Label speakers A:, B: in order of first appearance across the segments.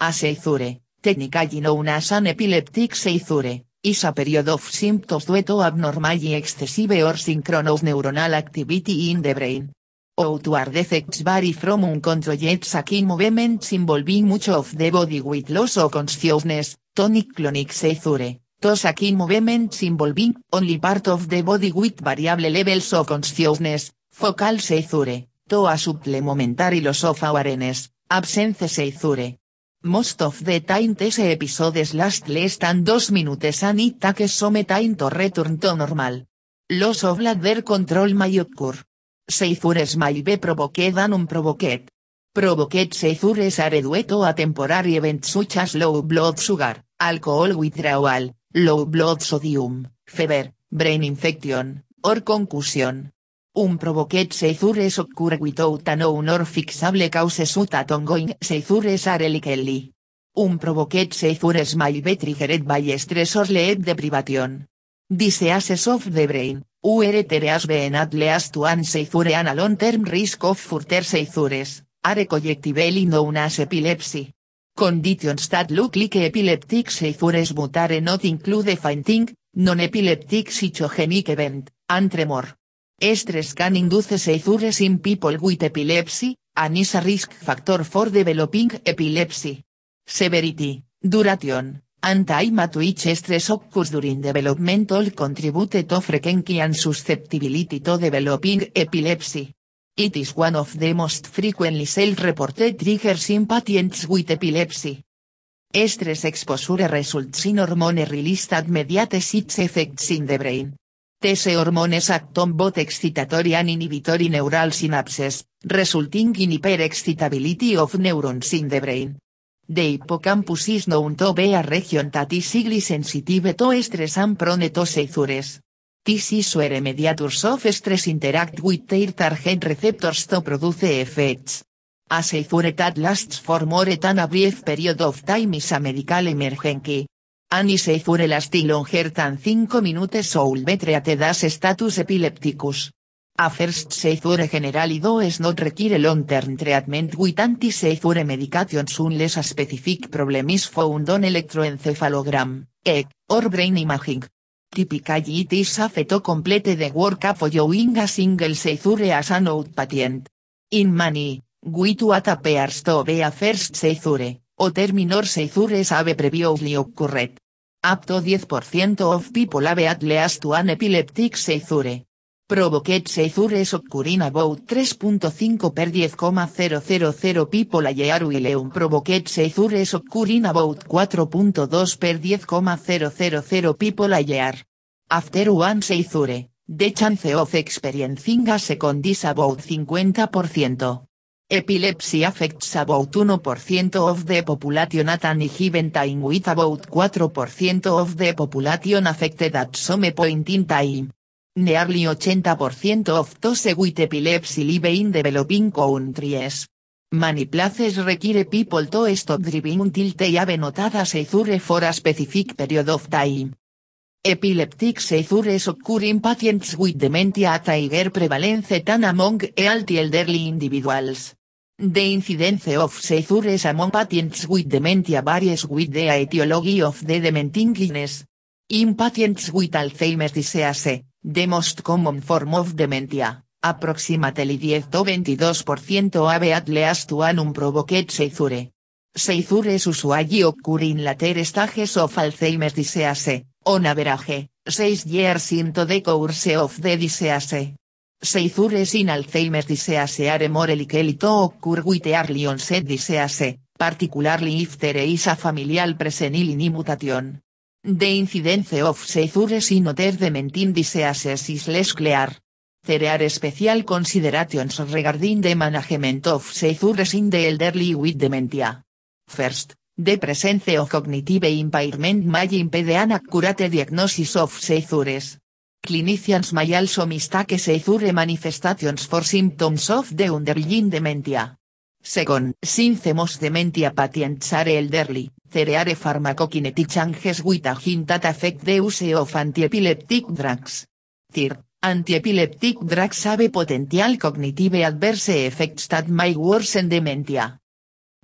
A: A seizure, technically known as an epileptic seizure, is a period of symptoms due to abnormally excessive or synchronous neuronal activity in the brain. Outward effects vary from uncontrolled shaking movements involving much of the body with loss of consciousness, tonic clonic seizure, to shaking movements involving only part of the body with variable levels of consciousness, focal seizure, to a supple momentary loss of awareness, absence seizure. Most of the time these episodes last less than 2 minutes and it takes some time to return to normal. Loss of bladder control may occur. Seizures may be provoked and unprovoked. Provoked seizures are due to a temporary event such as low blood sugar, alcohol withdrawal, low blood sodium, fever, brain infection, or concussion. Unprovoked seizures occur without a known or fixable cause such that ongoing seizures are likely. Unprovoked seizures may be triggered by stress or sleep deprivation. Diseases of the brain, URTRAS been at least an seizure and a long-term risk of further seizures, are collectively known as epilepsy. Conditions that look like epileptic seizures but are not include fainting, non-epileptic psychogenic event, and tremor. Stress can induce seizures in people with epilepsy, and is a risk factor for developing epilepsy. Severity, duration, and time at which stress occurs during development all contribute to frequency and susceptibility to developing epilepsy. It is one of the most frequently self-reported triggers in patients with epilepsy. Stress exposure results in hormone release that mediates its effects in the brain. These hormones act on both excitatory and inhibitory neural synapses, resulting in hyperexcitability of neurons in the brain. The hippocampus is known to be a region that is highly sensitive to stress and prone to seizures. This is where mediators of stress interact with their target receptors to produce effects. A seizure that lasts for more than a brief period of time is a medical emergency. Any seizure lasting longer than 5 minutes will be treated as status epilepticus. A first seizure generally does not require long-term treatment with anti-seizure medications unless a specific problem is found on electroencephalogram, EEG, or brain imaging. Typically it is safe to complete the workup following a single seizure as an outpatient. In many, with what appears to be a first seizure, o terminor seizures have previously occurred. Up to 10% of people have at least one epileptic seizure. Provoked seizures occur in about 3.5 per 10,000 people a year while unprovoked seizures occur in about 4.2 per 10,000 people a year. After one seizure, the chance of experiencing a second is about 50%. Epilepsy affects about 1% of the population at any given time with about 4% of the population affected at some point in time. Nearly 80% of those with epilepsy live in developing countries. Many places require people to stop driving until they have noted a seizure for a specific period of time. Epileptic seizures occur in patients with dementia at higher prevalence than among healthy elderly individuals. The incidence of seizures among patients with dementia varies with the etiology of the dementing. In patients with Alzheimer's disease, the most common form of dementia, approximately 10 to 22% have at least one unprovoked seizure. Seizures usually occur in later stages of Alzheimer's disease, on average, 6 years into the course of the disease. Seizures in Alzheimer's disease are more likely to occur with early onset disease, particularly if there is a familial preseniliny mutation. The incidence of seizures in other dementing diseases is less clear. There are special considerations regarding the management of seizures in the elderly with dementia. First, the presence of cognitive impairment may impede an accurate diagnosis of seizures. Clinicians may also mistake seizure manifestations for symptoms of the underlying dementia. Second, since dementia patients are elderly, there are pharmacokinetic changes with a hint that affect the use of antiepileptic drugs. Third, antiepileptic drugs have potential cognitive adverse effects that may worsen dementia.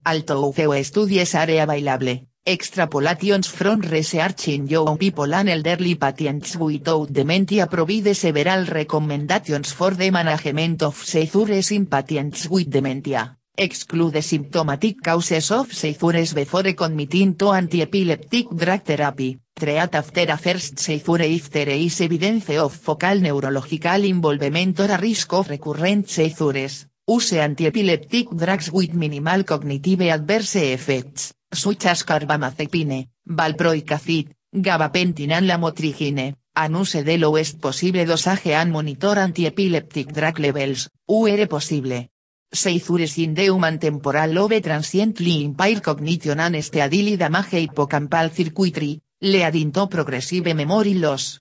A: Alto UFO Studies Area Bailable, Extrapolations from Research in Young People and Elderly Patients Without Dementia Provide Several Recommendations for the Management of Seizures in Patients with Dementia, Exclude Symptomatic Causes of Seizures Before Committing to Anti-Epileptic Drug Therapy, Treat After a First Seizure If There is Evidence of Focal Neurological Involvement or a Risk of Recurrent Seizures. Use antiepileptic drugs with minimal cognitive adverse effects, such as carbamazepine, valproic acid, gabapentin lamotrigine, and use the lowest possible dosage and monitor antiepileptic drug levels, UR possible. Seizures in the human temporal lobe transiently impaired cognition and steadily damage hippocampal circuitry, leading to progressive memory loss.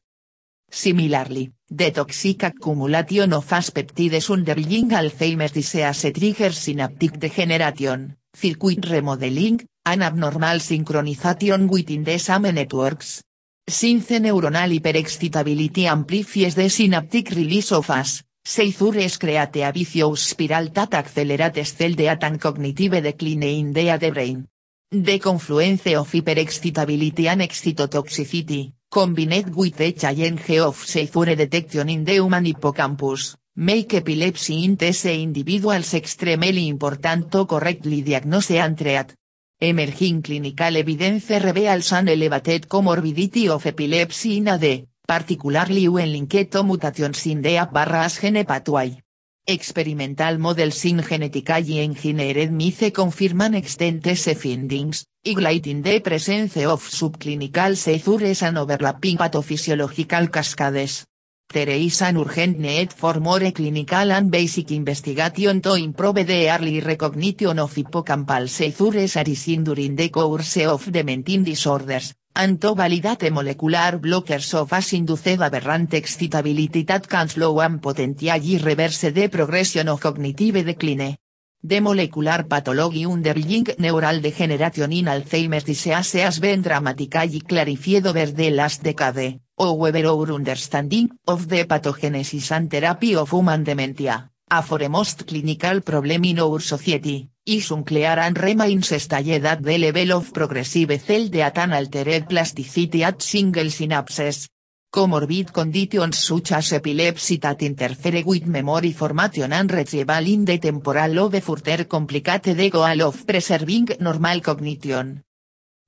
A: Similarly, the toxic accumulation of peptides underlying Alzheimer's disease triggers synaptic degeneration, circuit remodeling, and abnormal synchronization within the same networks. Since neuronal hyperexcitability amplifies the synaptic release of AS, seizures create a vicious spiral that accelerates cell death and cognitive decline in the brain. The confluence of hyperexcitability and excitotoxicity, combined with the challenge of seizure detection in the human hippocampus, make epilepsy in these individuals extremely important to correctly diagnose and treat. Emerging clinical evidence reveals an elevated comorbidity of epilepsy in AD, particularly when linked to mutations in the barras gene pathway. Experimental models in genetically engineered mice confirman extensive findings, highlighting the presence of subclinical seizures and overlapping pathophysiological cascades. There is an urgent need for more clinical and basic investigation to improve the early recognition of hippocampal seizures arising during the course of dementing disorders, and to validate molecular blockers of as-induced aberrant excitability that can slow and potentially reverse the progression of cognitive decline. The molecular pathology underlying neural degeneration in Alzheimer's disease has been dramatically clarified over the last decade, however our understanding of the pathogenesis and therapy of human dementia, a foremost clinical problem in our society, is unclear and remains at the level of progressive cell death and altered plasticity at single synapses. Comorbid conditions such as epilepsy that interfere with memory formation and retrieval in the temporal lobe further complicate the goal of preserving normal cognition.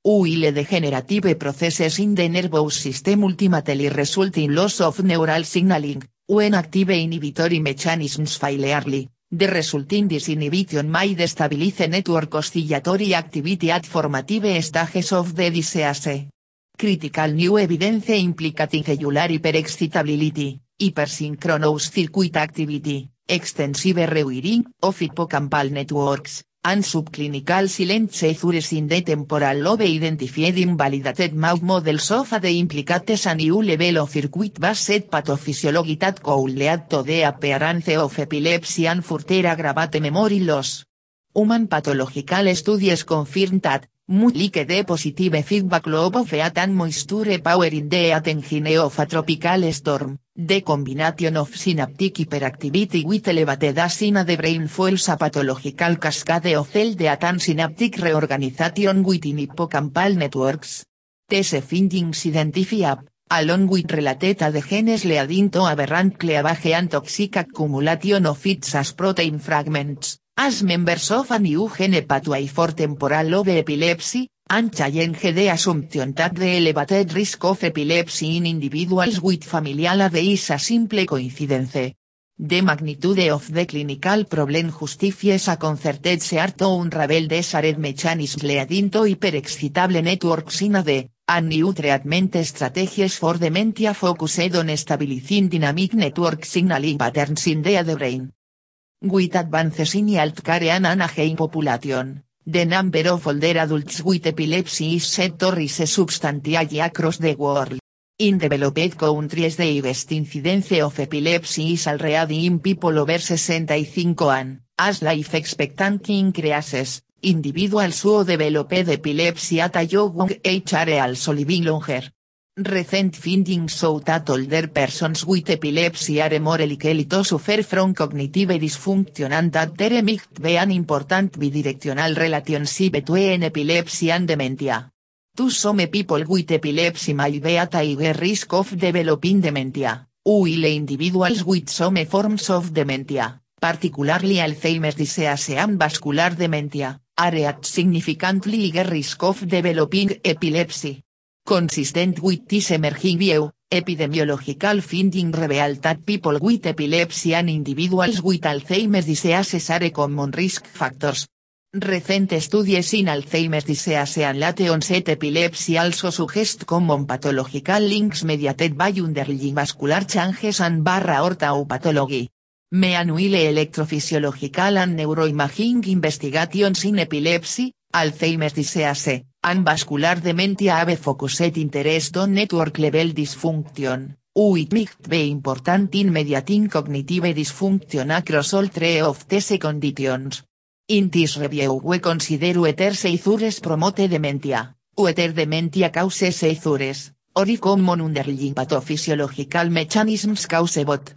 A: While degenerative processes in the nervous system ultimately result in loss of neural signaling, when active inhibitory mechanisms fail early, the resulting disinhibition may destabilize network oscillatory activity at formative stages of the disease. Critical new evidence implicating cellular hyperexcitability, hypersynchronous circuit activity, extensive rewiring of hippocampal networks, and subclinical silent seizures in the temporal lobe identified invalidated mouse models of the implicates a new level of circuit-based pathophysiology that could lead to the appearance of epilepsy and further aggravate memory loss. Human pathological studies confirm that, much like the positive feedback loop of and moisture power in the engine of a tropical storm, the combination of synaptic hyperactivity with elevated as in the brain fuels a pathological cascade of cell death and synaptic reorganization within hippocampal networks. These findings identify along with related the genes leading to aberrant cleavage and toxic accumulation of its as protein fragments, as members of a new gene pathway for temporal lobe epilepsy, and challenge the assumption that the elevated risk of epilepsy in individuals with familial AD is a simple coincidence. The magnitude of the clinical problem justifies a concerted search to unravel the shared mechanisms leading to hyperexcitable networks in AD, and new treatment strategies for dementia focused on stabilizing dynamic network signaling patterns in the AD brain. With advances in healthcare and an population, the number of older adults with epilepsy is set to rise substantially across the world. In developed countries the highest incidence of epilepsy is already in people over 65 and, as life expectancy increases, individuals who developed epilepsy at a young age are also living longer. Recent findings show that older persons with epilepsy are more likely to suffer from cognitive dysfunction and that there might be an important bidirectional relationship between epilepsy and dementia. To some people with epilepsy may be at higher risk of developing dementia, while individuals with some forms of dementia, particularly Alzheimer's disease and vascular dementia, are at significantly higher risk of developing epilepsy. Consistent with this emerging view, epidemiological finding reveal that people with epilepsy and individuals with Alzheimer's disease are common risk factors. Recent studies in Alzheimer's disease and late onset epilepsy also suggest common pathological links mediated by underlying vascular changes and barra pathology. Meanwhile electrophysiological and neuroimaging investigations in epilepsy, Alzheimer's disease, and vascular dementia have focused interest on network level dysfunction, which might be important in mediating cognitive dysfunction across all three of these conditions. In this review we consider whether seizures promote dementia, whether dementia causes seizures, or common underlying pathophysiological mechanisms cause both.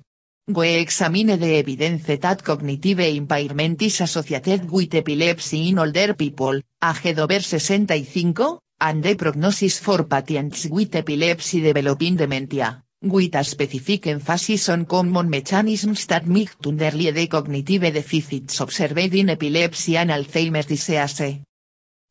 A: We examine the evidence that cognitive impairment is associated with epilepsy in older people, aged over 65, and the prognosis for patients with epilepsy developing dementia, with a specific emphasis on common mechanisms that might underlie the cognitive deficits observed in epilepsy and Alzheimer's disease.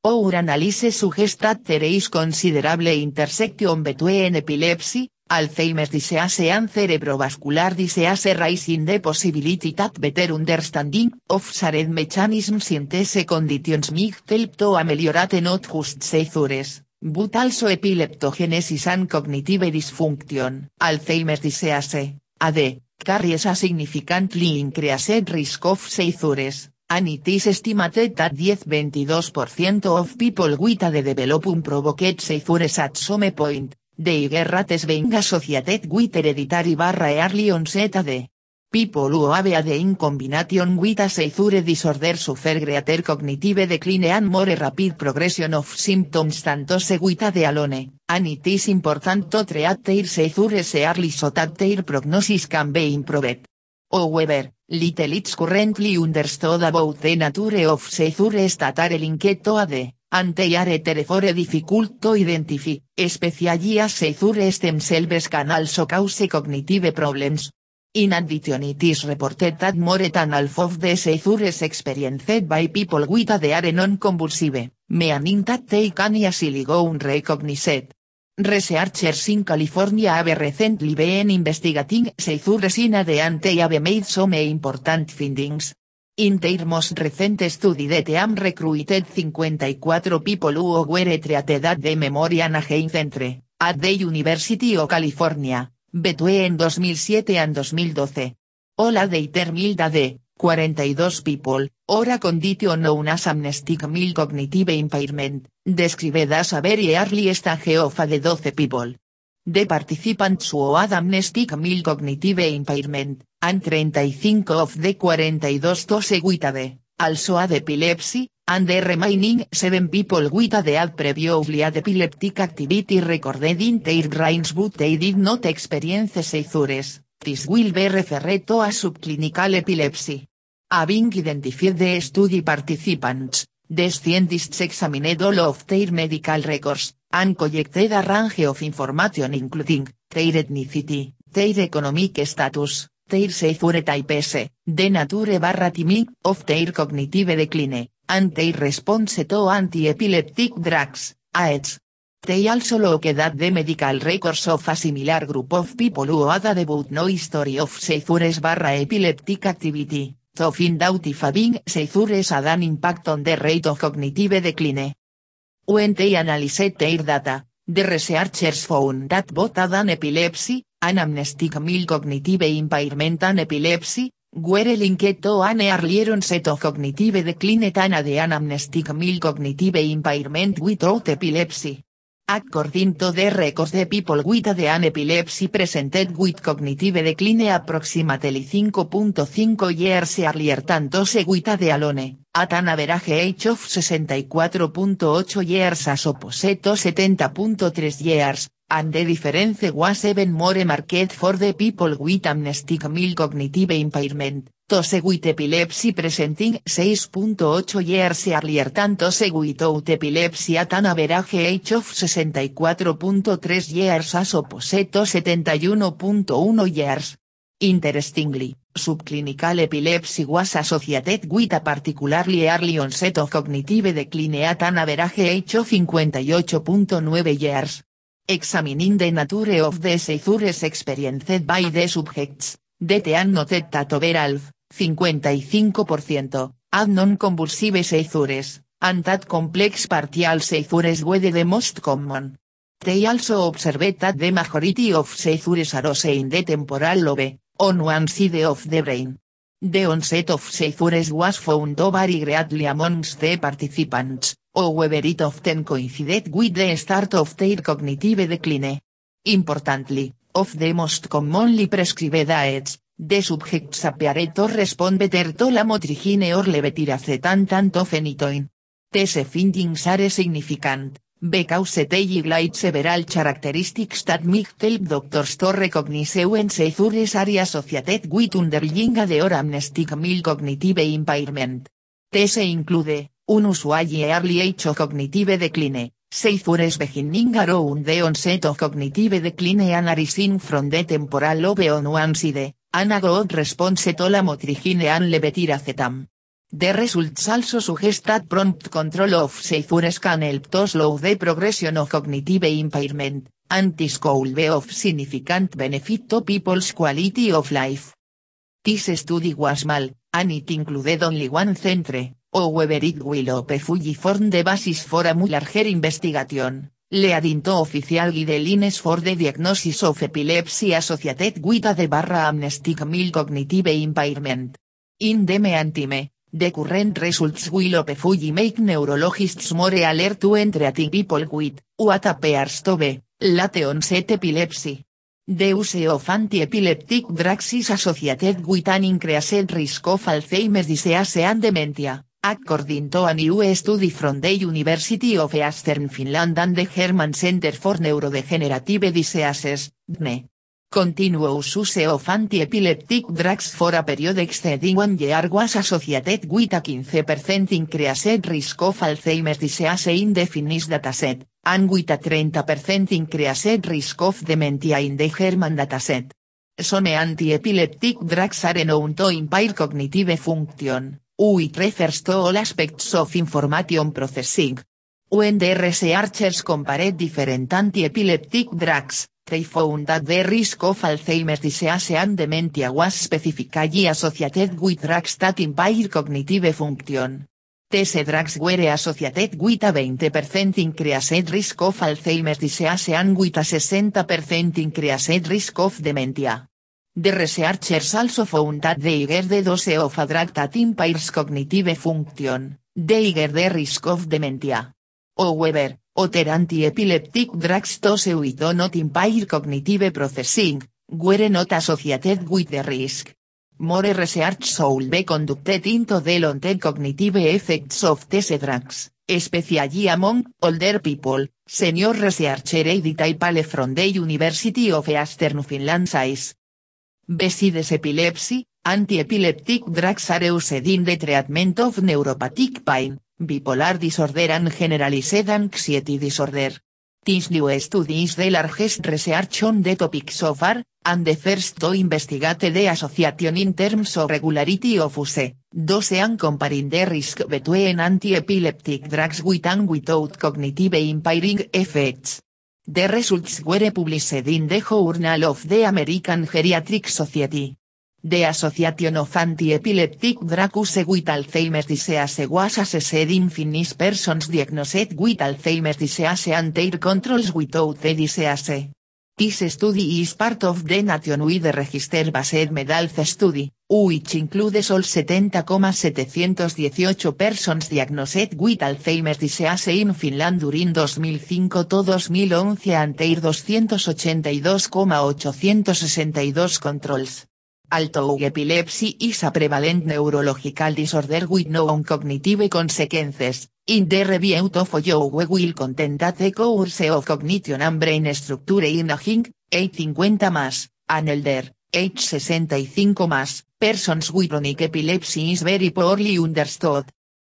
A: Our analysis suggests that there is considerable intersection between epilepsy, Alzheimer's disease and cerebrovascular disease raising the possibility that better understanding of shared mechanisms in these conditions might help to ameliorate not just seizures, but also epileptogenesis and cognitive dysfunction. Alzheimer's disease, AD, carries a significantly increased risk of seizures, and it is estimated that 10-22% of people with AD develop unprovoked seizures at some point, de rates being associated with hereditary barra early onset AD. People who have AD in combination with a seizure disorder suffer greater cognitive decline and more rapid progression of symptoms than those with AD alone, and it is important to treat their seizures early so that their prognosis can be improved. However, little is currently understood about the nature of seizures that are linked to AD ante are therefore difficult to identify, especially as seizures themselves can also cause cognitive problems. In addition it is reported that more than half of the seizures experienced by people with AD are non-convulsive, meaning that they can easily go unrecognized. Researchers in California have recently been investigating seizures in AD and they have made some important findings. In their most recent study the team recruited 54 people who were treated at the Memorial Again Centre, at the University of California, between 2007 and 2012. All of they termined AD, 42 people, or a condition known as amnestic mild cognitive impairment, described as a very early stage of AD 12 people. The participants who had amnestic mild cognitive impairment, and 35 of the 42 those with AD, also had epilepsy, and the remaining 7 people with AD had previously had epileptic activity recorded in their brains but they did not experience seizures, this will be referred to as subclinical epilepsy. Having identified the study participants, the scientists examined all of their medical records, and collected a range of information including, their ethnicity, their economic status, their seizure types, the nature barra timing of their cognitive decline, and their response to anti-epileptic drugs, AEDS. They also looked at the medical records of a similar group of people who had a debut no history of seizures barra epileptic activity, to find out if having seizures had impact on the rate of cognitive decline. When they analyzed data, the researchers found that both had epilepsy, an amnestic mild cognitive impairment and epilepsy, were linked to an earlier of cognitive decline than an amnestic mild cognitive impairment without epilepsy. According to the records the people with an epilepsy presented with cognitive decline approximately 5.5 years earlier than those with the alone, at an average age of 64.8 years as opposed to 70.3 years, and the difference was even more market for the people with amnestic mild cognitive impairment, tose with epilepsy presenting 6.8 years earlier than tose without epilepsy at an average age of 64.3 years as opposed to 71.1 years. Interestingly, subclinical epilepsy was associated with a particularly early onset of cognitive decline at an average age of 58.9 years. Examining the nature of the seizures experienced by the subjects, DTAN noted that overall, 55%, had non-convulsive seizures, and that complex partial seizures were the most common. They also observed that the majority of seizures arose in the temporal lobe, on one side of the brain. The onset of seizures was found to vary greatly amongst the participants, however it often coincided with the start of their cognitive decline. Importantly, of the most commonly prescribed aids, the subjects appeared to respond better to lamotrigine or levetiracetam than to phenytoin. These findings are significant, because they highlight several characteristics that might help doctors to recognize when seizures are associated with underlying or amnestic mild cognitive impairment. These include, un usually early age cognitive decline, seizures beginning around the onset of cognitive decline and arising from the temporal lobe on one and a good response to lamotrigine and levetiracetam. The results also suggest prompt control of seizures can help to slow the progression of cognitive impairment, and this be of significant benefit to people's quality of life. This study was small, and it included only one centre, however it will hopefully form the basis for a much larger investigation, leading to official guidelines for the diagnosis of epilepsy associated with a barra amnestic mild cognitive impairment. In the meantime, The current results will hopefully make neurologists more alert to treating people with, what appears to be, late onset epilepsy. The use of anti-epileptic drugs is associated with an increased risk of Alzheimer's disease and dementia, according to a new study from the University of Eastern Finland and the German Center for Neurodegenerative Diseases, DNE. Continuous use of anti-epileptic drugs for a period exceeding one year was associated with a 15% increased risk of Alzheimer's disease in the Finnish dataset, and with a 30% increased risk of dementia in the German dataset. Some anti-epileptic drugs are known to impair cognitive function, which refers to all aspects of information processing. When the researchers compared different anti-epileptic drugs, they found that the risk of Alzheimer's disease and dementia was specifically associated with drugs that impair cognitive function. These drugs were associated with a 20% increased risk of Alzheimer's disease and with a 60% increased risk of dementia. The researchers also found that the higher the dose of a drug that impairs cognitive function, the higher the risk of dementia. However, other anti-epileptic drugs those with not impair cognitive processing, were not associated with the risk. More research should be conducted into the long-term cognitive effects of these drugs, especially among older people, senior researcher Edith Pale from the University of Eastern Finland says. Besides epilepsy, anti-epileptic drugs are used in the treatment of neuropathic pain, bipolar disorder and generalized anxiety disorder. This new study is the largest research on the topic so far, and the first to investigate the association in terms of regularity of use, dose and comparing the risk between anti-epileptic drugs with and without cognitive impairing effects. The results were published in the Journal of the American Geriatric Society. The Association of Anti-Epileptic Drugs with Alzheimer's Disease was assessed in Finnish persons diagnosed with Alzheimer's disease and their controls without the disease. This study is part of the nationwide register-based medalth study, which includes all 70,718 persons diagnosed with Alzheimer's disease in Finland during 2005 to 2011 and their 282,862 controls. Although epilepsy is a prevalent neurological disorder with known cognitive consequences, In the review of we will content that the course of cognition and brain structure in aging, 850 más, an elder, age 65 más, persons with chronic epilepsy is very poorly understood.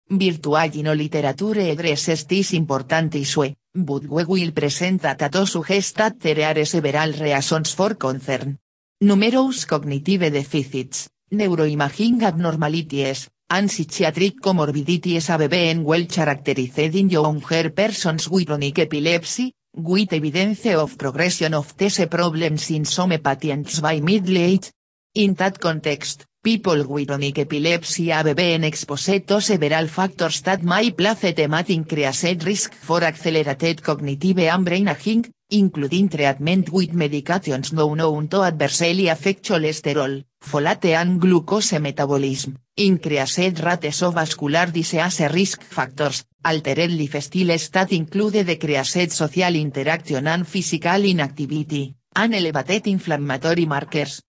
A: Virtual no literature addresses this important issue, but we will present that to suggest that there are several reasons for concern. Numerous cognitive deficits, neuroimaging abnormalities, and psychiatric comorbidities have been well characterized in younger persons with chronic epilepsy, with evidence of progression of these problems in some patients by middle age. In that context, people with chronic epilepsy have been exposed to several factors that may place them at increased risk for accelerated cognitive and brain aging, including treatment with medications known to adversely affect cholesterol, folate and glucose metabolism, increased rates of vascular disease risk factors, altered lifestyle that include decreased social interaction and physical inactivity, and elevated inflammatory markers.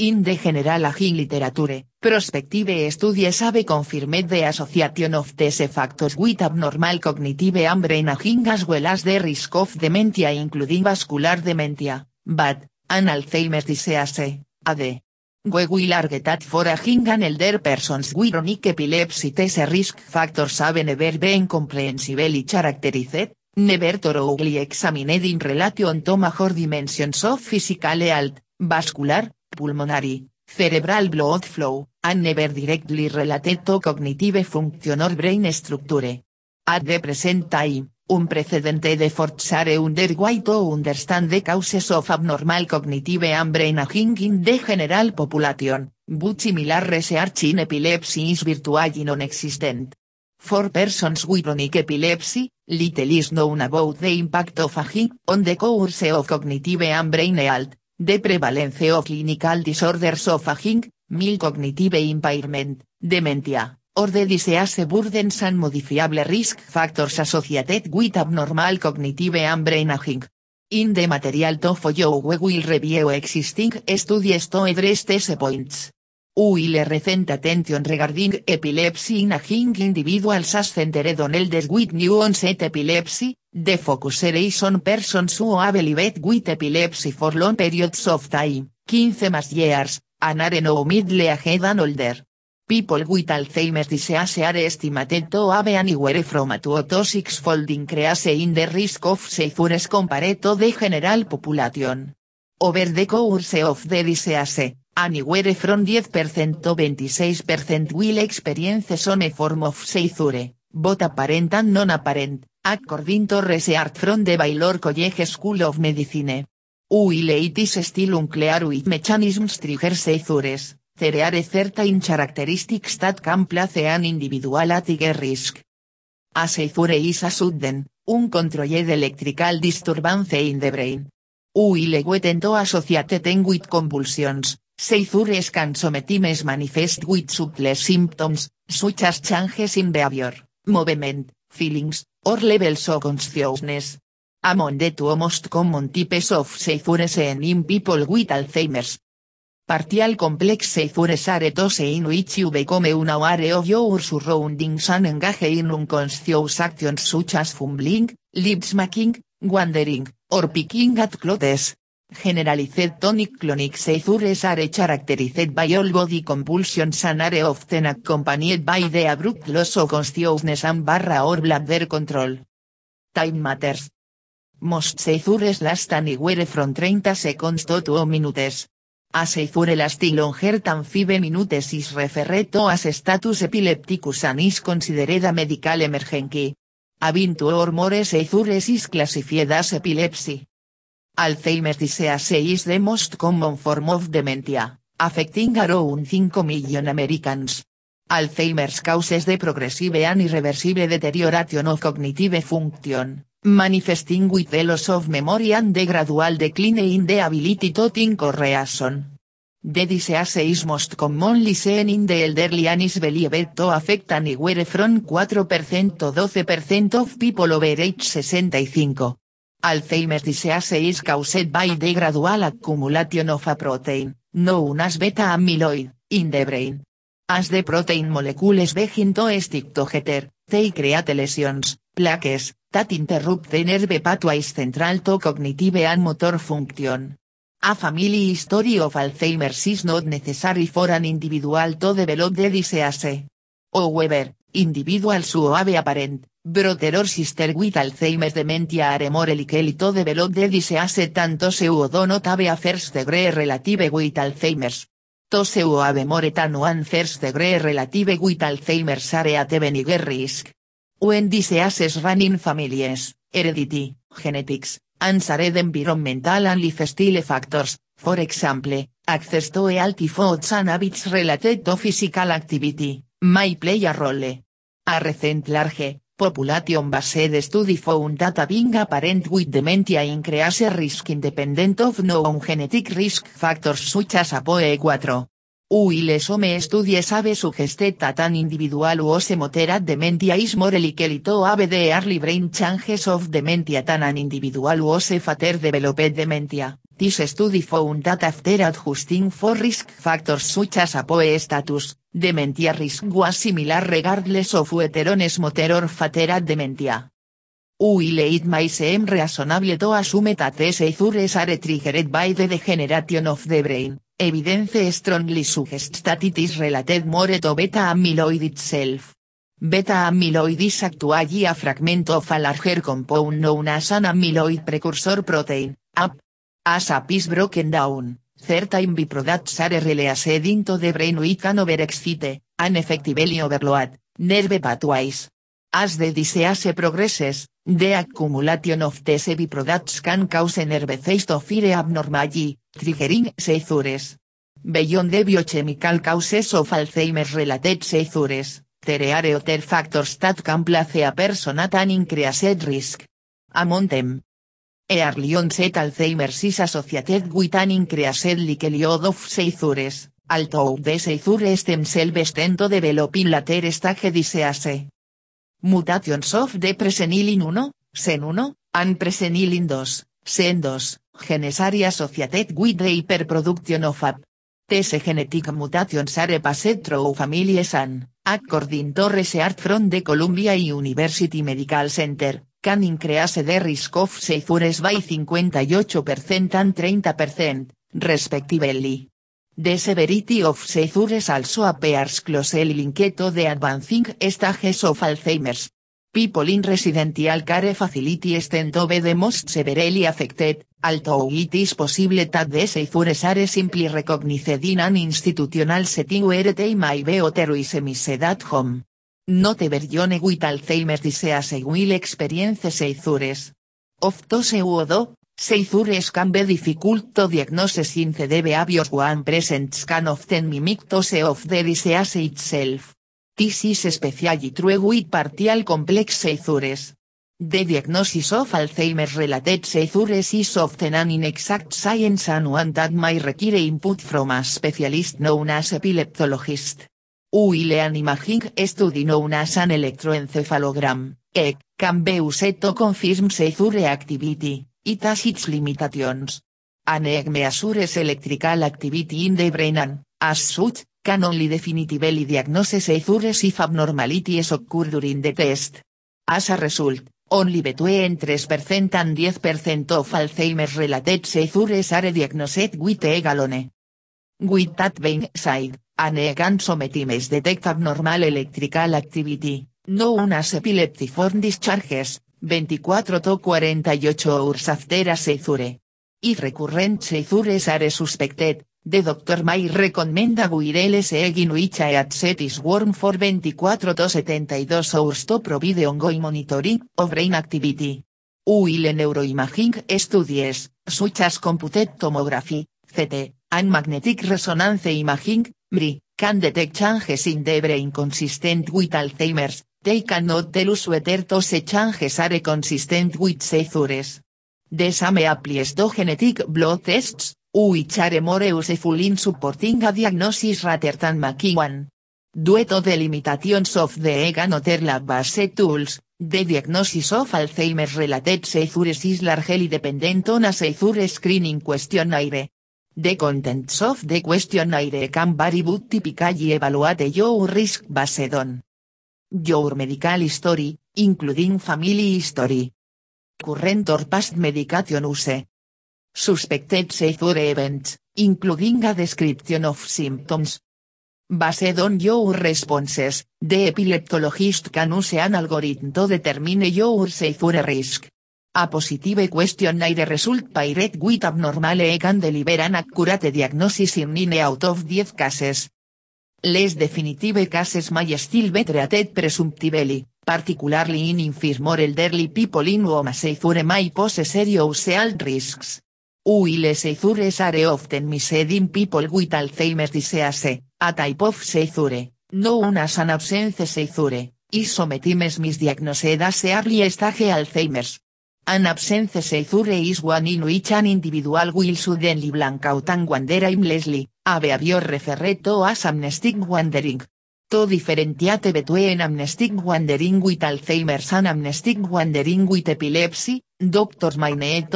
A: In the general aging literature, prospective studies have confirmed the association of these factors with abnormal cognitive and brain aging as well as the risk of dementia including vascular dementia, but, and Alzheimer's disease, AD. We will argue that for aging and elder persons with chronic epilepsy these risk factors have never been comprehensively characterized, never thoroughly examined in relation to major dimensions of physical health, vascular, pulmonary, cerebral blood flow, and never directly related to cognitive function or brain structure. At the present time, un precedente de fortsare underway to understand the causes of abnormal cognitive and brain aging in the general population, but similar research in epilepsy is virtually non-existent. For persons with chronic epilepsy, little is known about the impact of aging on the course of cognitive and brain health, the prevalence of clinical disorders of aging, mild cognitive impairment, dementia, or the disease burdens and modifiable risk factors associated with abnormal cognitive and brain aging. In the material to follow we will review existing studies to address these points. Will recent attention regarding epilepsy in aging individuals as centered on elders with new onset epilepsy, the focus is on persons who have lived with epilepsy for long periods of time, 15 más years, and are no middle aged and older. People with Alzheimer's disease are estimated to have anywhere from 2 to 6 fold increase in the risk of seizures compared to the general population. Over the course of the disease, anywhere from 10% to 26% will experience some form of seizure, both apparent and non-apparent, according to research from the Baylor College School of Medicine. While it is still unclear which mechanisms trigger seizures, there are certain characteristics that place an individual at higher risk. A seizure is a sudden, uncontrolled electrical disturbance in the brain. While we tend to associate them with convulsions, seizures can sometimes manifest with subtle symptoms, such as changes in behavior, movement, feelings, or levels of consciousness. Among the two most common types of seizures in people with Alzheimer's, Partial complex seizures are those in which you become unaware of your surroundings and engage in unconscious actions such as fumbling, lip smacking, wandering, or picking at clothes. Generalized tonic-clonic seizures are characterized by all body convulsions and are often accompanied by the abrupt loss of consciousness and barra or bladder control. Time matters. Most seizures last anywhere from 30 seconds to 2 minutes. A seizure lasting longer than 5 minutes is referred to as status epilepticus and is considered a medical emergency. Having two or more seizures is classified as epilepsy. Alzheimer's disease is the most common form of dementia, affecting around 5 million Americans. Alzheimer's causes the progressive and irreversible deterioration of cognitive function, manifesting with the loss of memory and the gradual decline in the ability to think or reason. The disease is most commonly seen in the elderly and is believed to affect anywhere from 4% to 12% of people over age 65. Alzheimer's disease is caused by the gradual accumulation of a protein, known as beta amyloid, in the brain. As the protein molecules begin to stick together, They create lesions, plaques, that interrupt the nerve pathways central to cognitive and motor function. A family history of Alzheimer's is not necessary for an individual to develop the disease. However, individuals who have apparent, brother or sister with Alzheimer's dementia are more likely to develop the disease tanto se who do not have a first degree relative with Alzheimer's. Those who have more than one first degree relative with Alzheimer's are at a bigger risk. When diseases run in families, heredity, genetics, and shared environmental and lifestyle factors, for example, access to healthy foods and habits related to physical activity, may play a role. A recent large, population-based study found that being a parent with dementia increase risk independent of known genetic risk factors such as APOE4. While some studies have suggested that an individual whose moderate dementia is more likely to have the early brain changes of dementia than an individual whose fater developed dementia. This study found that after adjusting for risk factors such as APOE status, dementia risk was similar regardless of whether one's motor or fater dementia. While it may seem reasonable to assume that these are triggered by the degeneration of the brain, evidence strongly suggests that related more to beta amyloid itself. Beta amyloid is actually a fragment of a larger compound known as an amyloid precursor protein, AP. As AP is broken down, certain byproducts are released into the brain we can overexcite, and effectively overload, nerve pathways. As the disease progresses, the accumulation of these byproducts can cause nerve to fire abnormally, triggering seizures. Beyond the biochemical causes of Alzheimer's related seizures, there are other factors that can place a person at an increased risk. Among them. Early onset Alzheimer's is associated with an increased likelihood of seizures, although the seizures themselves tend to develop in later stage disease. Mutations of the presenilin 1, sen 1, and presenilin 2, sen 2, Genesaria associated with the hyperproduction of AP. These genetic mutations are passed through families and, according to research from the Columbia University Medical Center, can increase the risk of seizures by 58% and 30%, respectively. The severity of seizures also appears closely linked to the advancing stages of Alzheimer's, People in residential care facilities tend to be the most severely affected, although it is possible that the seizures are simply recognized in an institutional setting where they may be missed at home. Not everyone with Alzheimer's disease will experience seizures. Of those who seizures can be difficult to diagnose in the behaviors one presents can often mimic those of the disease itself. This is especially true with partial complex seizures. The diagnosis of Alzheimer's related seizures is often an inexact science and one that may require input from a specialist known as epileptologist. While an imaging study known as an electroencephalogram, EEG, can be used to confirm seizure activity, it has its limitations. An EEG measures electrical activity in the brain and, as such, can only definitively diagnose seizures if abnormalities occur during the test. As a result, only between 3% and 10% of Alzheimer's related seizures are diagnosed with EEG alone. With that being said, an EEG and sometimes detect abnormal electrical activity, known as epileptiform discharges, 24 to 48 hours after a seizure. If recurrent seizures are suspected, the doctor may recommend a wireless EEG in which a headset is worn for 24 to 72 hours to provide ongoing monitoring of brain activity. While neuroimaging studies, such as computed tomography, CT, and magnetic resonance imaging, MRI, can detect changes in the brain consistent with Alzheimer's, they cannot tell us whether those changes are consistent with seizures. The same applies to genetic blood tests, which are more useful in supporting a diagnosis rather than making one. Due to the limitations of the other lab-based tools, the diagnosis of Alzheimer's related seizures is largely dependent on a seizure screening questionnaire. The contents of the questionnaire can vary but typically evaluate your risk based on Your medical history, including family history. Current or past medication use. Suspected seizure events, including a description of symptoms. Based on your responses, the epileptologist can use an algorithm to determine your seizure risk. A positive questionnaire result paired with abnormal e can deliver an accurate diagnosis in 9 out of 10 cases. Les definitive cases may still be treated presumptively, particularly in infirm elderly people in whom seizure may pose serious health risks. While seizures are often missed in people with Alzheimer's disease, a type of seizure, known as an absence seizure, is sometimes misdiagnosed as early stage Alzheimer's. An absence seizure is one in which an individual will suddenly blank out and wander aimlessly, a behavior referred to as amnestic wandering. To differentiate between amnestic wandering with Alzheimer's and amnestic wandering with epilepsy, doctors may need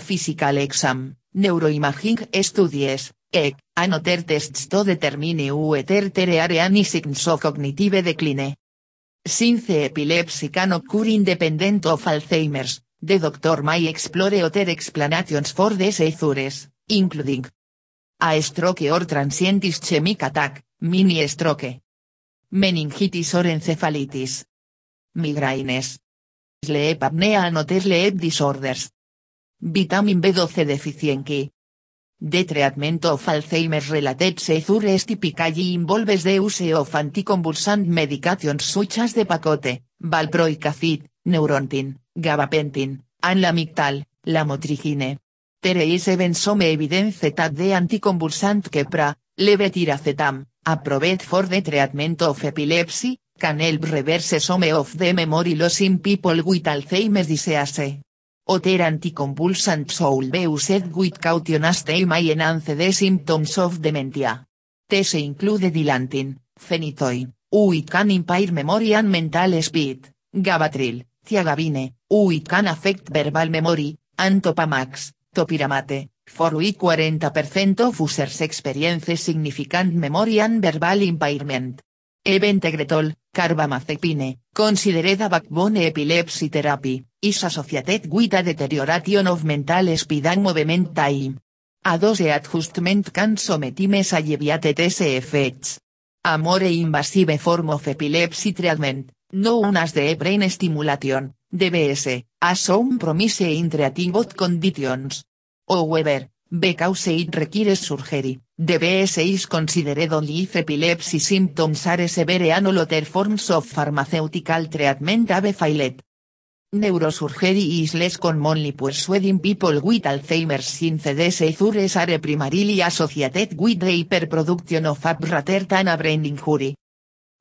A: physical exam, neuroimaging studies, EC, and tests to determine whether there are any signs of cognitive decline. Since epilepsy can occur independent of Alzheimer's, the doctor may explore other explanations for the seizures, including a stroke or transient ischemic attack, mini stroke, meningitis or encephalitis, migraines, sleep apnea and sleep disorders, vitamin B12 deficiency. The treatment of Alzheimer's related seizures typically involves the use of anticonvulsant medications such as Depakote, valproic acid, neurontin, gabapentin, and lamictal, lamotrigine. There is even some evidence that the anticonvulsant Keppra, levetiracetam, approved for the treatment of epilepsy, can help reverse some of the memory loss in people with Alzheimer's disease. Other anticonvulsant should be used with caution as they may enhance the symptoms of dementia. These include dilantin, phenytoin, which can impair memory and mental speed, gabatril, Ciagabine, it can affect verbal memory, and Topamax, topiramate, for which 40% of users experience significant memory and verbal impairment. Even Tegretol, carbamazepine, considered a backbone epilepsy therapy, is associated with a deterioration of mental speed and movement time. A dose adjustment can sometimes alleviate these effects. A more invasive form of epilepsy treatment, known as the brain stimulation, DBS, as some promise in treating both conditions. However, because it requires surgery, DBS is considered only if epilepsy symptoms are severe and all other forms of pharmaceutical treatment have failed. Neurosurgery is less commonly persuading people with Alzheimer's since the seizures are primarily associated with the hyperproduction of AP rather than a brain injury.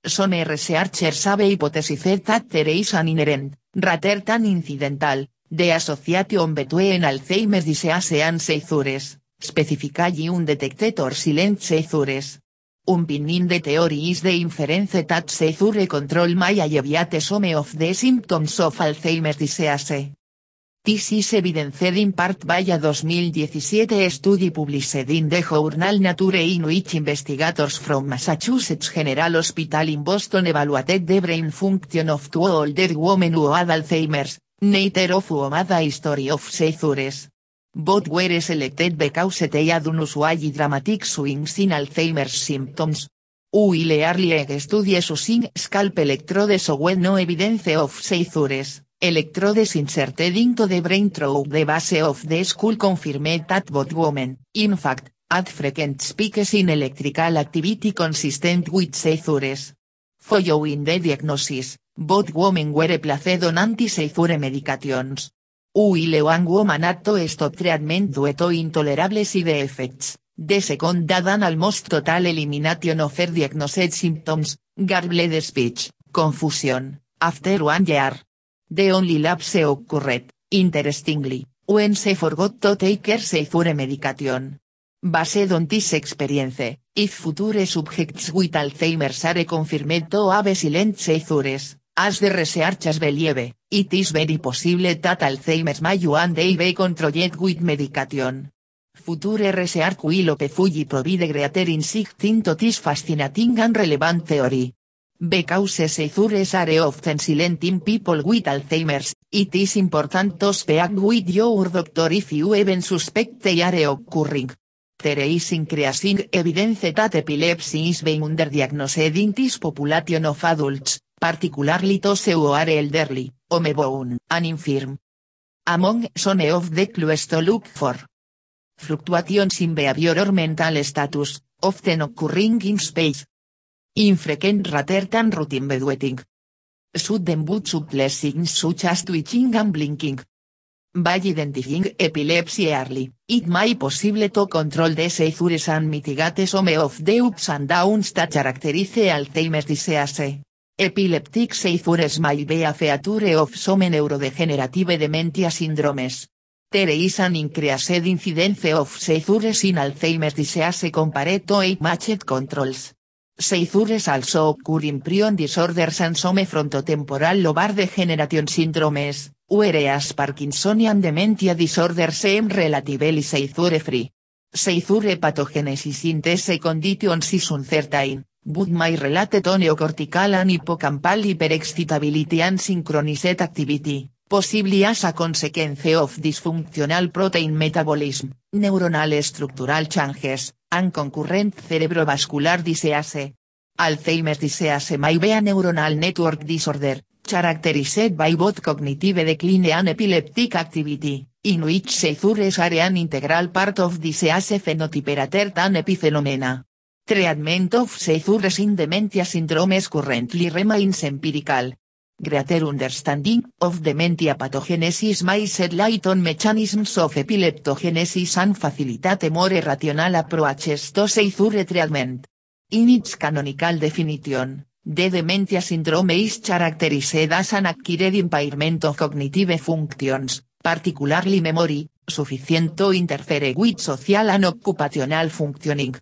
A: Some researchers have hypothesized that there is an inherent, rather than incidental, the association between Alzheimer's disease and seizures, specifically undetected or silent seizures. Un in the theory is the inference that seizure control may alleviate some of the symptoms of Alzheimer's disease. This is evidenced in part by a 2017 study published in the journal Nature in which investigators from Massachusetts General Hospital in Boston evaluated the brain function of two older women who had Alzheimer's, neither of whom had a history of seizures. Both were selected because they had unusually dramatic swings in Alzheimer's symptoms. While early studies using scalp electrodes showed no evidence of seizures. Electrodes inserted into the brain through the base of the skull confirmed that both women, in fact, had frequent spikes in electrical activity consistent with seizures. Following the diagnosis, both women were placed on anti-seizure medications. While one woman had to stop treatment due to intolerable side effects, the second had almost total elimination of her diagnosed symptoms, garbled speech, confusion, after one year. The only lapse occurred, interestingly, when she forgot to take her seizure medication. Based on this experience, if future subjects with Alzheimer's are confirmed to have silent seizures, as the researchers believe, it is very possible that Alzheimer's may one day be controlled with medication. Future research will hopefully provide greater insight into this fascinating and relevant theory. Because seizures are often silent in people with Alzheimer's, it is important to speak with your doctor if you even suspect they are occurring. There is increasing evidence that epilepsy is being underdiagnosed in this population of adults, particularly those who are elderly, homebound, and infirm. Among some of the clues to look for. Fluctuations in behavior or mental status, often occurring in space. Infrequent rather than routine bedwetting. Sudden but subtle signs such as twitching and blinking. By identifying epilepsy early, it may possible to control the seizures and mitigate some of the ups and downs that characterize Alzheimer's disease. Epileptic seizures may be a feature of some neurodegenerative dementia syndromes. There is an increased incidence of seizures in Alzheimer's disease compared to age-matched controls. Seizures also occur in prion disorders and some frontotemporal lobar degeneration syndromes, whereas Parkinsonian dementia disorders seem relatively seizure-free. Seizure pathogenesis in these conditions is uncertain, but may relate to neocortical and hippocampal hyperexcitability and synchronized activity, possibly as a consequence of dysfunctional protein metabolism, neuronal structural changes, and concurrent cerebrovascular disease. Alzheimer's disease may be a neuronal network disorder, characterized by both cognitive decline and epileptic activity, in which seizures are an integral part of disease phenotype rather than. Treatment of seizures in dementia syndromes currently remains empirical. Greater understanding of dementia pathogenesis may shed light on mechanisms of epileptogenesis and facilitate more rational approaches to seizure treatment. In its canonical definition, the dementia syndrome is characterized as an acquired impairment of cognitive functions, particularly memory, sufficient to interfere with social and occupational functioning.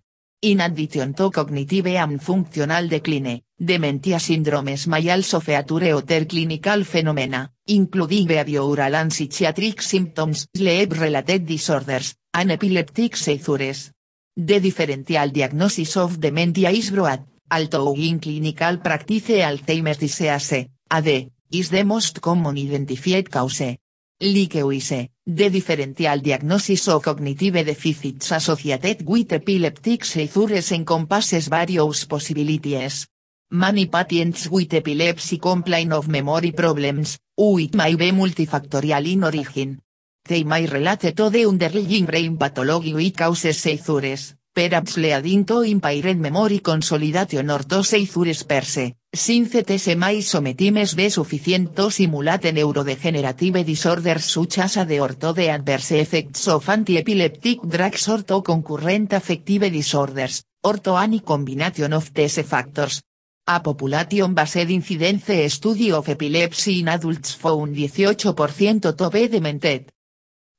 A: In addition to cognitive and functional decline, dementia syndromes may also feature other clinical phenomena, including behavioral and psychiatric symptoms, sleep-related disorders, and epileptic seizures. The differential diagnosis of dementia is broad, although in clinical practice Alzheimer's disease, AD, is the most common identified cause. Likewise, the differential diagnosis of cognitive deficits associated with epileptic seizures encompasses various possibilities. Many patients with epilepsy complain of memory problems, which may be multifactorial in origin. They may relate to the underlying brain pathology which causes seizures, perhaps leading to impaired memory consolidation or to seizures per se, these may sometimes be sufficient to simulate neurodegenerative disorders such as AD or to the adverse effects of anti-epileptic drugs or to concurrent affective disorders, or to any combination of these factors. A population-based incidence study of epilepsy in adults found 18% to be demented.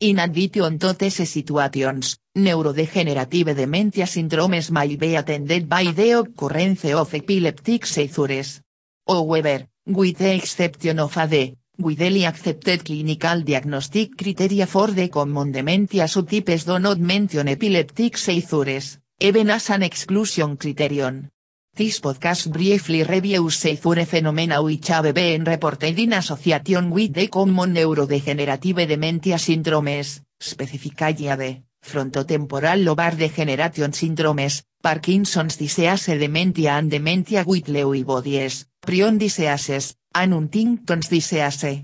A: In addition to these situations, neurodegenerative dementia syndromes may be attended by the occurrence of epileptic seizures. However, with the exception of AD, widely accepted clinical diagnostic criteria for the common dementia subtypes do not mention epileptic seizures, even as an exclusion criterion. This podcast briefly reviews seizure phenomena which have been reported in association with the common neurodegenerative dementia syndromes, specifically AD, frontotemporal lobar degeneration syndromes, Parkinson's disease dementia and dementia with Lewy bodies, prion diseases, and Huntington's disease.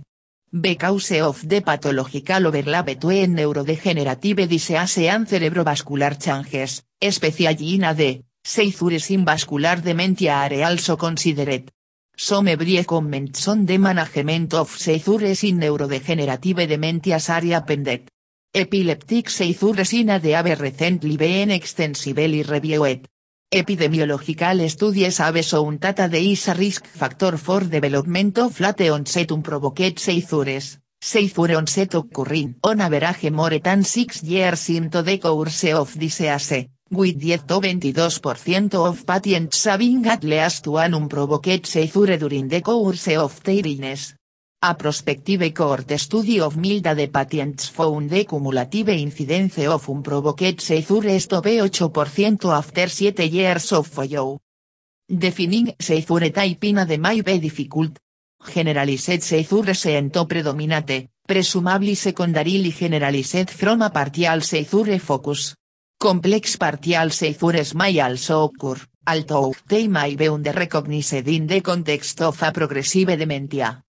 A: Because of the pathological overlap between neurodegenerative disease and cerebrovascular changes, especially in AD, seizures in vascular dementia are also considered. Some brief comments on the management of seizures in neurodegenerative dementias are appended. Epileptic seizures in AD have recently been extensively reviewed. Epidemiological studies have shown that AD is a risk factor for development of late onset unprovoked seizures. Seizure onset occurring on average more than 6 years into the course of disease, with 10 to 22% of patients having at least one unprovoked seizure during the course of their illness. A prospective cohort study of MILDA de patients found the cumulative incidence of unprovoked seizures to be 8% after 7 years of follow. Defining seizure typing de may be difficult. Generalized seizure seento predominate, presumably secondarily generalized from a partial seizure focus. Complex partial seizures may also occur, although they may be under-recognized in the context of a progressive dementia.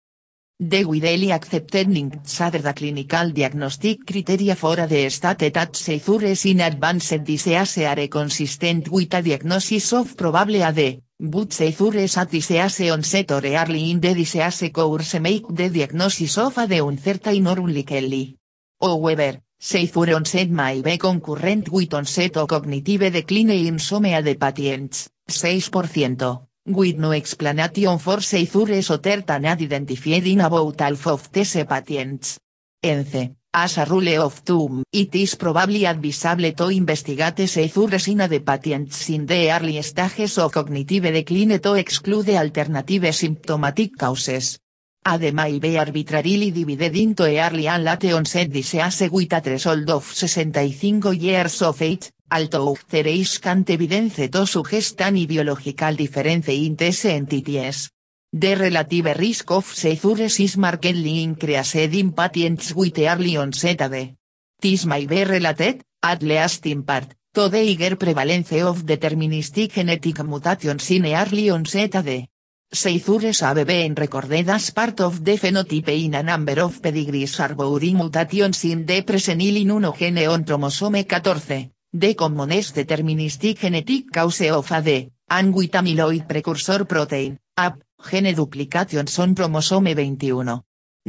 A: The widely accepted the clinical diagnostic criteria for the state that seizures in advanced disease are consistent with a diagnosis of probable AD, but seizures at disease onset or early in the disease course make the diagnosis of AD uncertain or unlikely. However, seizure onset may be concurrent with onset o cognitive decline in some AD patients, 6% with no explanation for seizures or than identified in about half of these patients. Ence, as a rule of thumb, it is probably advisable to investigate seizures in the patients in the early stages of cognitive decline to exclude alternative symptomatic causes. AD may be arbitrarily divided into early and late onset disease with a threshold of 65 years of age, although there is can't evidence to suggest any biological difference in entities. The relative risk of seizures is markedly increased in patients with early onset AD. This may be related, at least in part, to the higher prevalence of deterministic genetic mutations in early onset AD. Seizures have been recorded as part of the phenotype in a number of pedigrees harboring mutations in the presenilin 1 gene on chromosome 14, the commonest deterministic genetic cause of AD, and with amyloid precursor protein, AP, gene duplications on chromosome 21.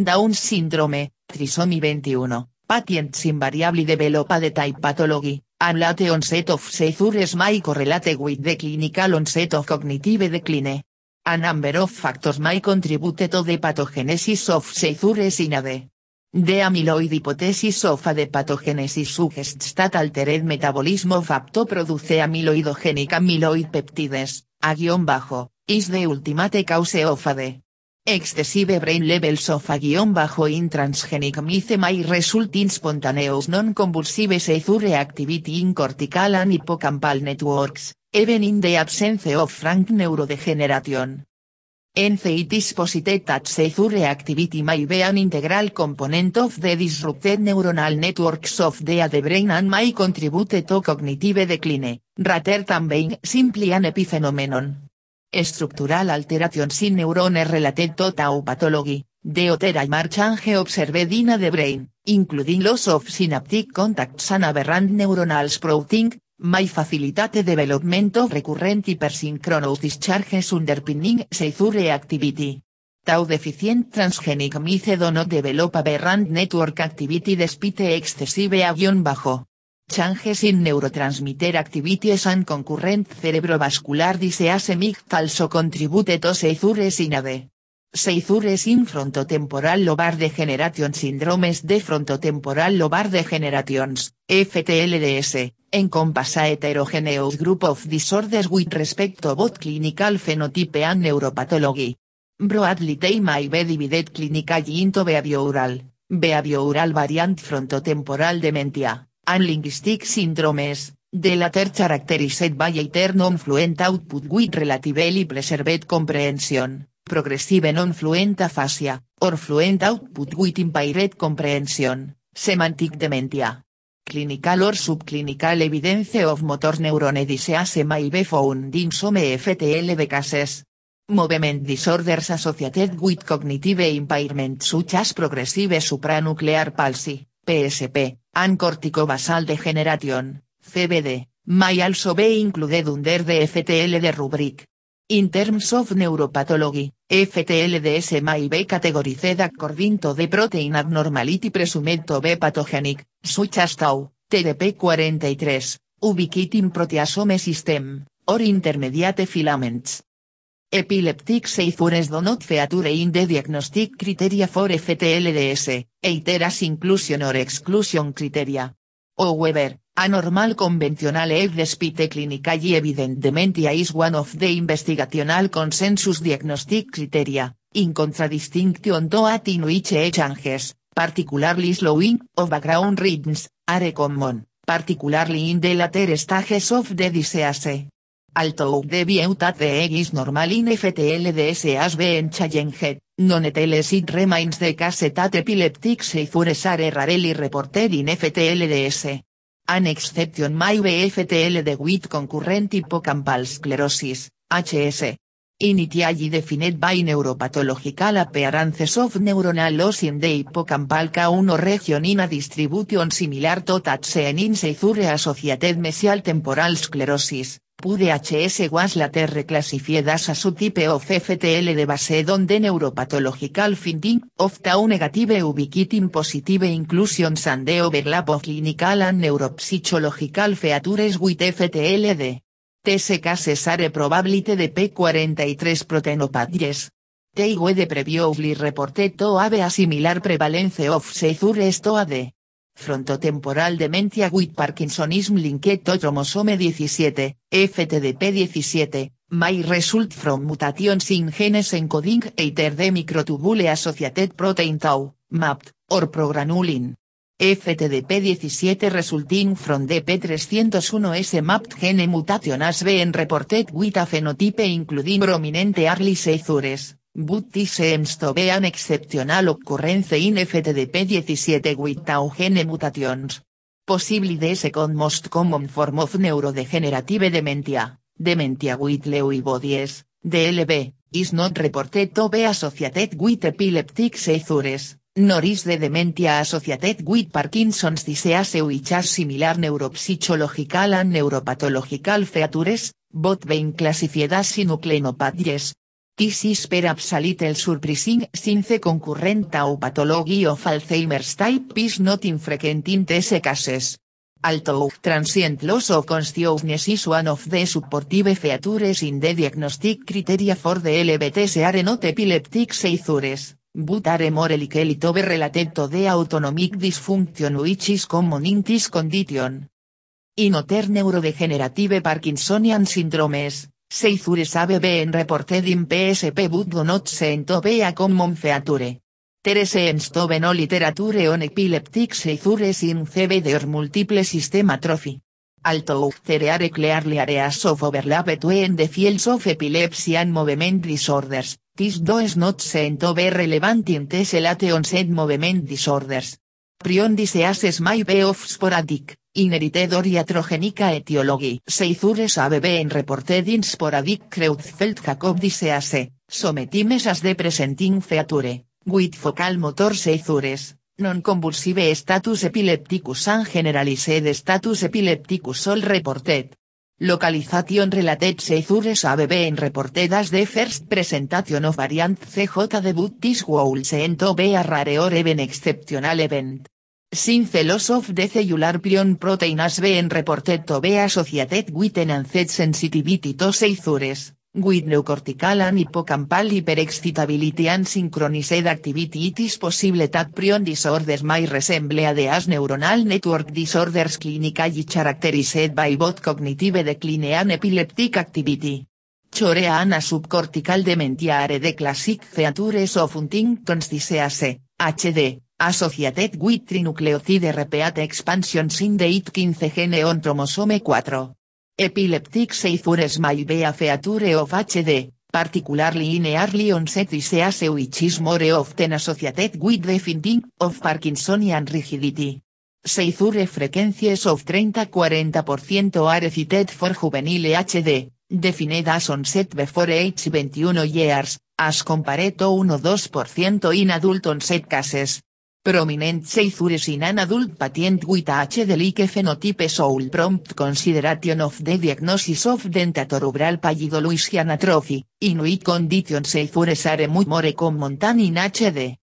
A: Down syndrome, trisomy 21, patients invariably develop AD type pathology, and late onset of seizures may correlate with the clinical onset of cognitive decline. A number of factors may contribute to the pathogenesis of seizures in AD. The amyloid hypothesis of AD pathogenesis suggests that altered metabolism of produce amyloidogenic amyloid peptides, a guion bajo, is the ultimate cause of AD. Excessive brain levels of a guion bajo in transgenic mice may result in spontaneous non-convulsive seizure activity in cortical and hippocampal networks, even in the absence of frank neurodegeneration. Ence it is posited that seizure activity may be an integral component of the disrupted neuronal networks of the brain and may contribute to cognitive decline, rather than being simply an epiphenomenon. Structural alterations in neurones related to tau pathology, the other change observed in the brain, including loss of synaptic contacts and aberrant neuronal sprouting, may facilitate development of recurrent hypersynchronous discharges underpinning seizure activity. Tau deficient transgenic mice do not develop aberrant network activity despite excessive avión bajo. Changes in neurotransmitter activities and concurrent cerebrovascular disease may also contribute to seizures in. Seizures in frontotemporal lobar degeneration syndromes de frontotemporal lobar degenerations, FTLDS, encompass a heterogeneous group of disorders with respect to both clinical phenotype and neuropathology. Broadly they may be divided clinically into behavioral, behavioral variant frontotemporal dementia, and linguistic syndromes, the latter characterized by a non-fluent output with relatively preserved comprehension progressive non-fluent aphasia, or fluent output with impaired comprehension, semantic dementia. Clinical or subclinical evidence of motor neuron disease may be found in some FTLD cases. Movement disorders associated with cognitive impairment such as progressive supranuclear palsy, PSP, and corticobasal degeneration, CBD, may also be included under the FTLD rubric. In terms of neuropathology, FTLDS may be categorized according to the protein abnormality presumed to be pathogenic, such as tau, TDP43, ubiquitin proteasome system, or intermediate filaments. Epileptic seizures do not feature in the diagnostic criteria for FTLDS, either as inclusion or exclusion criteria. However, a normal conventional age despite clinically evident dementia is one of the investigational consensus diagnostic criteria, in contradistinction to at changes, particularly slowing of background rhythms, are common, particularly in the later stages of the disease. Although the beauty the egg is normal in FTLDS has been challenged, nonetheless it remains the case that epileptic seizures are rarely reported in FTLDS. An exception may be FTLD with concurrent hippocampal sclerosis, HS. Initially defined by neuropathological appearances of neuronal loss in the hippocampal K1 region in a distribution similar to that seen in seizure associated mesial temporal sclerosis, PUDHS was later reclassified as a subtype of FTL based on the neuropathological finding of tau negative ubiquitin positive inclusions and the overlap of clinical and neuropsychological features with FTLD. These cases are probability de P43 proteinopathies. They were previously reported to have a similar prevalence of seizures to AD. Frontotemporal dementia with Parkinsonism linked to chromosome 17, FTDP17, may result from mutations in genes encoding either the microtubule associated protein tau, MAPT, or progranulin. FTDP17 resulting from the P301S mapped gene mutation has been reported with a phenotype including prominent early seizures. But this seems to be an exceptional occurrence in FTDP17 with tau gene mutations. Possibly the second most common form of neurodegenerative dementia, dementia with Lewy bodies, DLB, is not reported to be associated with epileptic seizures, nor is the dementia associated with Parkinson's disease which similar neuropsychological and neuropathological features, both being classified as synucleinopathies, This is perhaps a little surprising since the concurrent pathology of Alzheimer's type is not infrequent in these cases. Although transient loss of consciousness is one of the supportive features in the diagnostic criteria for the LBTs are not epileptic seizures, but are more likely to be related to the autonomic dysfunction which is common in this condition. In other neurodegenerative Parkinsonian syndromes, Seizures have been reported in PSP but do not seem to be a common feature. There seems to be no literature on epileptic seizures in CBD or multiple system atrophy. Although there are clearly areas of overlap between the fields of epilepsy and movement disorders, this does not seem to be relevant in these late onset movement disorders. Prion diseases may be of sporadic, Inherited or iatrogenic etiology. Seizures have been reported in sporadic Creutzfeldt-Jakob disease, sometimes as the presenting feature, with focal motor seizures, non-convulsive status epilepticus and generalized status epilepticus all reported. Localization related seizures have been reported as the first presentation of variant CJ debut this would seem to be a rare or even exceptional event. Since of the prion protein has been reported to be associated with enhanced sensitivity to seizures, with neurocortical and hippocampal hyperexcitability and synchronized activity it is possible that prion disorders may resemble a the as neuronal network disorders clinically characterized by both cognitive decline and epileptic activity. Chorea and subcortical dementia are the classic features of Huntington's disease, HD, associated with trinucleotide repeat expansions in the IT15 gene on chromosome 4. Epileptic seizures may be a feature of HD, particularly in early onset disease which is more often associated with the finding of Parkinsonian rigidity. Seizure frequencies of 30-40% are cited for juvenile HD, defined as onset before age 21 years, as compared to 1-2% in adult onset cases. Prominent seizures in an adult patient with HD-like phenotype prompt consideration of the diagnosis of dentatorubral pallidoluysian atrophy, in which condition seizures are much more common than in HD.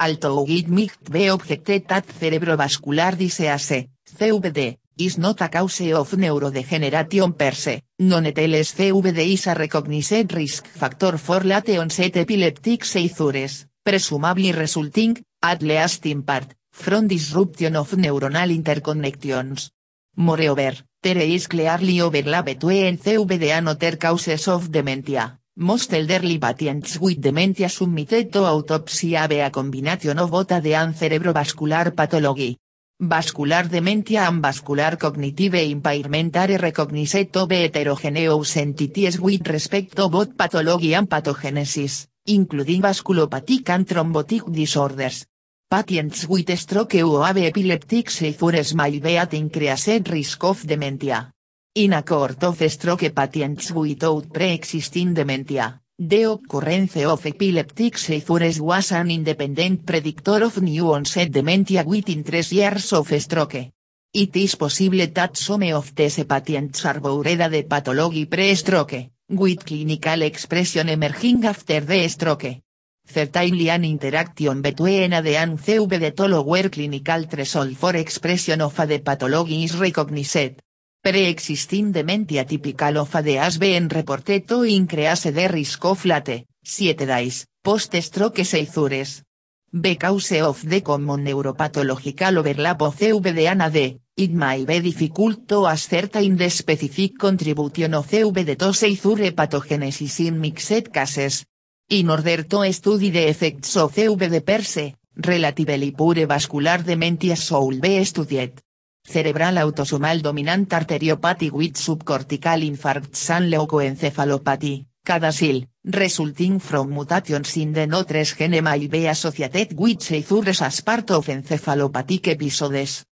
A: Although it might be objected that cerebrovascular disease, CVD, is not a cause of neurodegeneration per se, nonetheless CVD is a recognized risk factor for late onset epileptic seizures, presumably resulting, at least in part, from disruption of neuronal interconnections. Moreover, there is clearly overlap between CVD and other causes of dementia. Most elderly patients with dementia submitted to autopsy have a combination of both and cerebrovascular pathology. vascular dementia and vascular cognitive impairment are recognized to be heterogeneous entities with respect to both pathology and pathogenesis, including vasculopathic and thrombotic disorders. Patients with stroke or have epileptic seizures may be at increased risk of dementia. In a cohort of stroke patients without pre-existing dementia, the occurrence of epileptic seizures was an independent predictor of new onset dementia within 3 years of stroke. It is possible that some of these patients are buried the pathology pre-stroke, with clinical expression emerging after the stroke. Certainly an interaction between the and CV the lower clinical threshold for expression of the pathology is recognized. Pre-existing dementia typical of AD has been reported to increase the risk of late, 7 days, post-stroke seizures. Because of the common neuropathological overlap of CVD and AD, it may be difficult to ascertain the specific contribution of CVD to seizure pathogenesis in mixed cases. In order to study the effects of CVD per se, relatively pure vascular dementia should be studied. Cerebral autosomal dominant arteriopathy with subcortical infarcts and leukoencephalopathy, CADASIL, resulting from mutations in the NOTRes gene may be associated with seizures as part of encephalopathic episodes.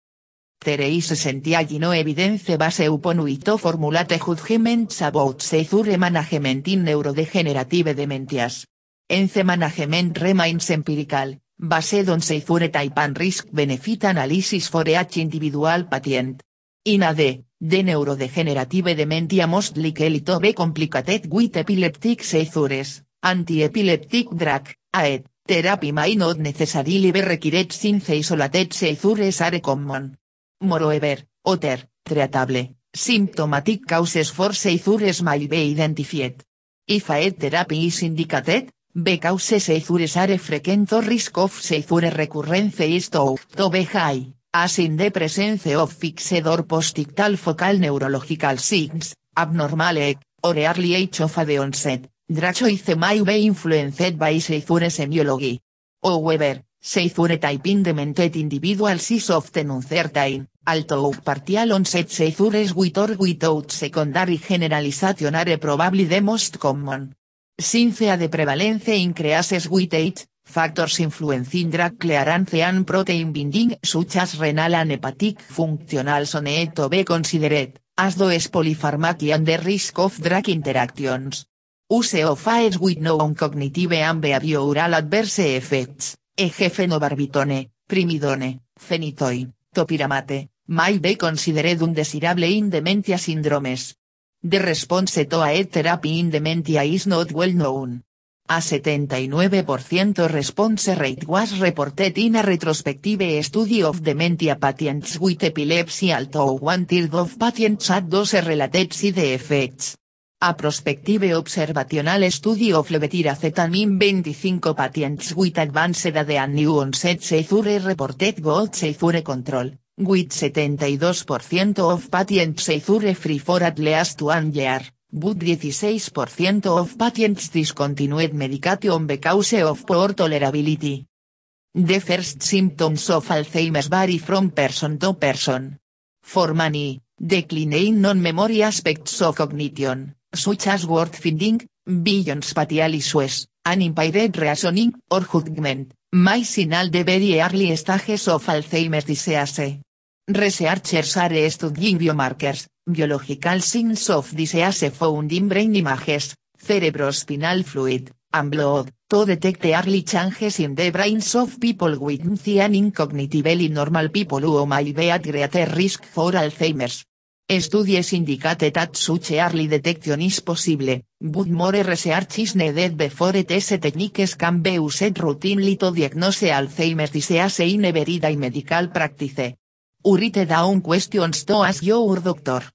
A: There is essentially no evidence base upon which to formulate judgments about seizure management in neurodegenerative dementias. Ence management remains empirical, based on seizure type and risk-benefit analysis for each individual patient. In AD, the neurodegenerative dementia most likely to be complicated with epileptic seizures, anti-epileptic drug, AED, therapy may not necessarily be required since isolated seizures are common. Moreover, other, treatable, symptomatic causes for seizures may be identified. If AED therapy is indicated, because seizures are frequent risk of seizure recurrence is to, be high, as in the presence of fixed or postictal focal neurological signs, abnormal EC, or early age of the onset, drug choice may be influenced by seizure semiology. However, seizure type in demented individuals is often uncertain, although partial onset seizures with or without secondary generalization are probably the most common. Sincea de prevalence increases with age, factors influencing drug clearance and protein binding such as renal and hepatic functionals need to be considered, as does polypharmacy and the risk of drug interactions. Use of AES with known cognitive and behavioral adverse effects, e.g. fenobarbitone, primidone, phenytoin, topiramate, may be considered undesirable in dementia syndromes. The response to a therapy in dementia is not well known. A 79% response rate was reported in a retrospective study of dementia patients with epilepsy although one third of patients had those related side effects. A prospective observational study of levetiracetam 25 patients with advanced AD and new onset seizure reported good seizure control, with 72% of patients seizure free for at least one year, but 16% of patients discontinued medication because of poor tolerability. The first symptoms of Alzheimer's vary from person to person. For many, declining non-memory aspects of cognition, such as word finding, vision spatial issues, and impaired reasoning or judgment, may signal the very early stages of Alzheimer's disease. Researchers are studying biomarkers, biological signs of disease found in brain images, cerebrospinal fluid, and blood, to detect early changes in the brains of people with and cognitively normal people who may be at greater risk for Alzheimer's. Studies indicate that such early detection is possible, but more research is needed before these techniques can be used routinely to diagnose Alzheimer's disease in everyday medical practice. Write down questions to ask your doctor.